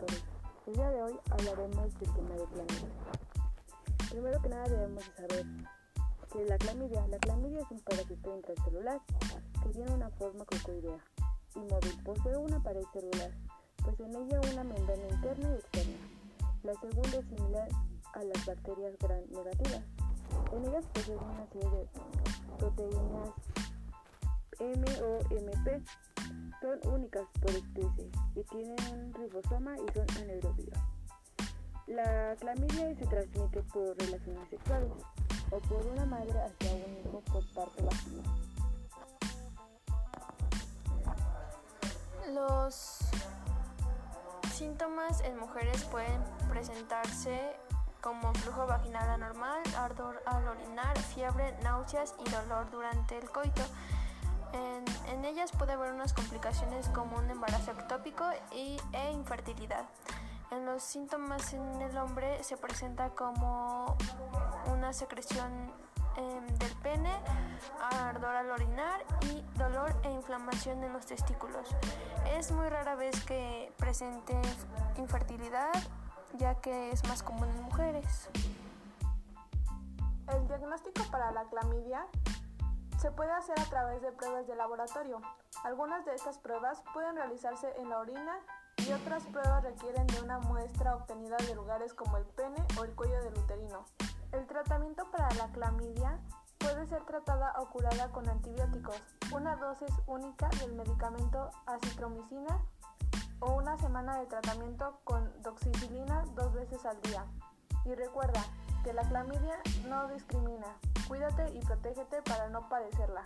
Hoy hablaremos del tema de clamidia. Primero que nada debemos saber que la clamidia, la clamidia es un parásito intracelular que tiene una forma cocoidea y móvil. Posee una pared celular, pues en ella una membrana interna y externa. La segunda es similar a las bacterias gram negativas. En ellas poseen una serie de proteínas M o MP. Son únicas por especie y tienen un ribosoma y son anaerobios. La clamidia se transmite por relaciones sexuales o por una madre hacia un hijo por parte vaginal. Los síntomas en mujeres pueden presentarse como flujo vaginal anormal, ardor al orinar, fiebre, náuseas y dolor durante el coito. En, en ellas puede haber unas complicaciones como un embarazo ectópico y, e infertilidad. En los síntomas en el hombre se presenta como una secreción eh, del pene, ardor al orinar y dolor e inflamación en los testículos. Es muy rara vez que presente infertilidad, ya que es más común en mujeres. El diagnóstico para la clamidia se puede hacer a través de pruebas de laboratorio. Algunas de estas pruebas pueden realizarse en la orina y otras pruebas requieren de una muestra obtenida de lugares como el pene o el cuello del uterino. El tratamiento para la clamidia puede ser tratada o curada con antibióticos, una dosis única del medicamento acitromicina o una semana de tratamiento con doxicilina dos veces al día. Y recuerda que la clamidia no discrimina. Cuídate y protégete para no padecerla.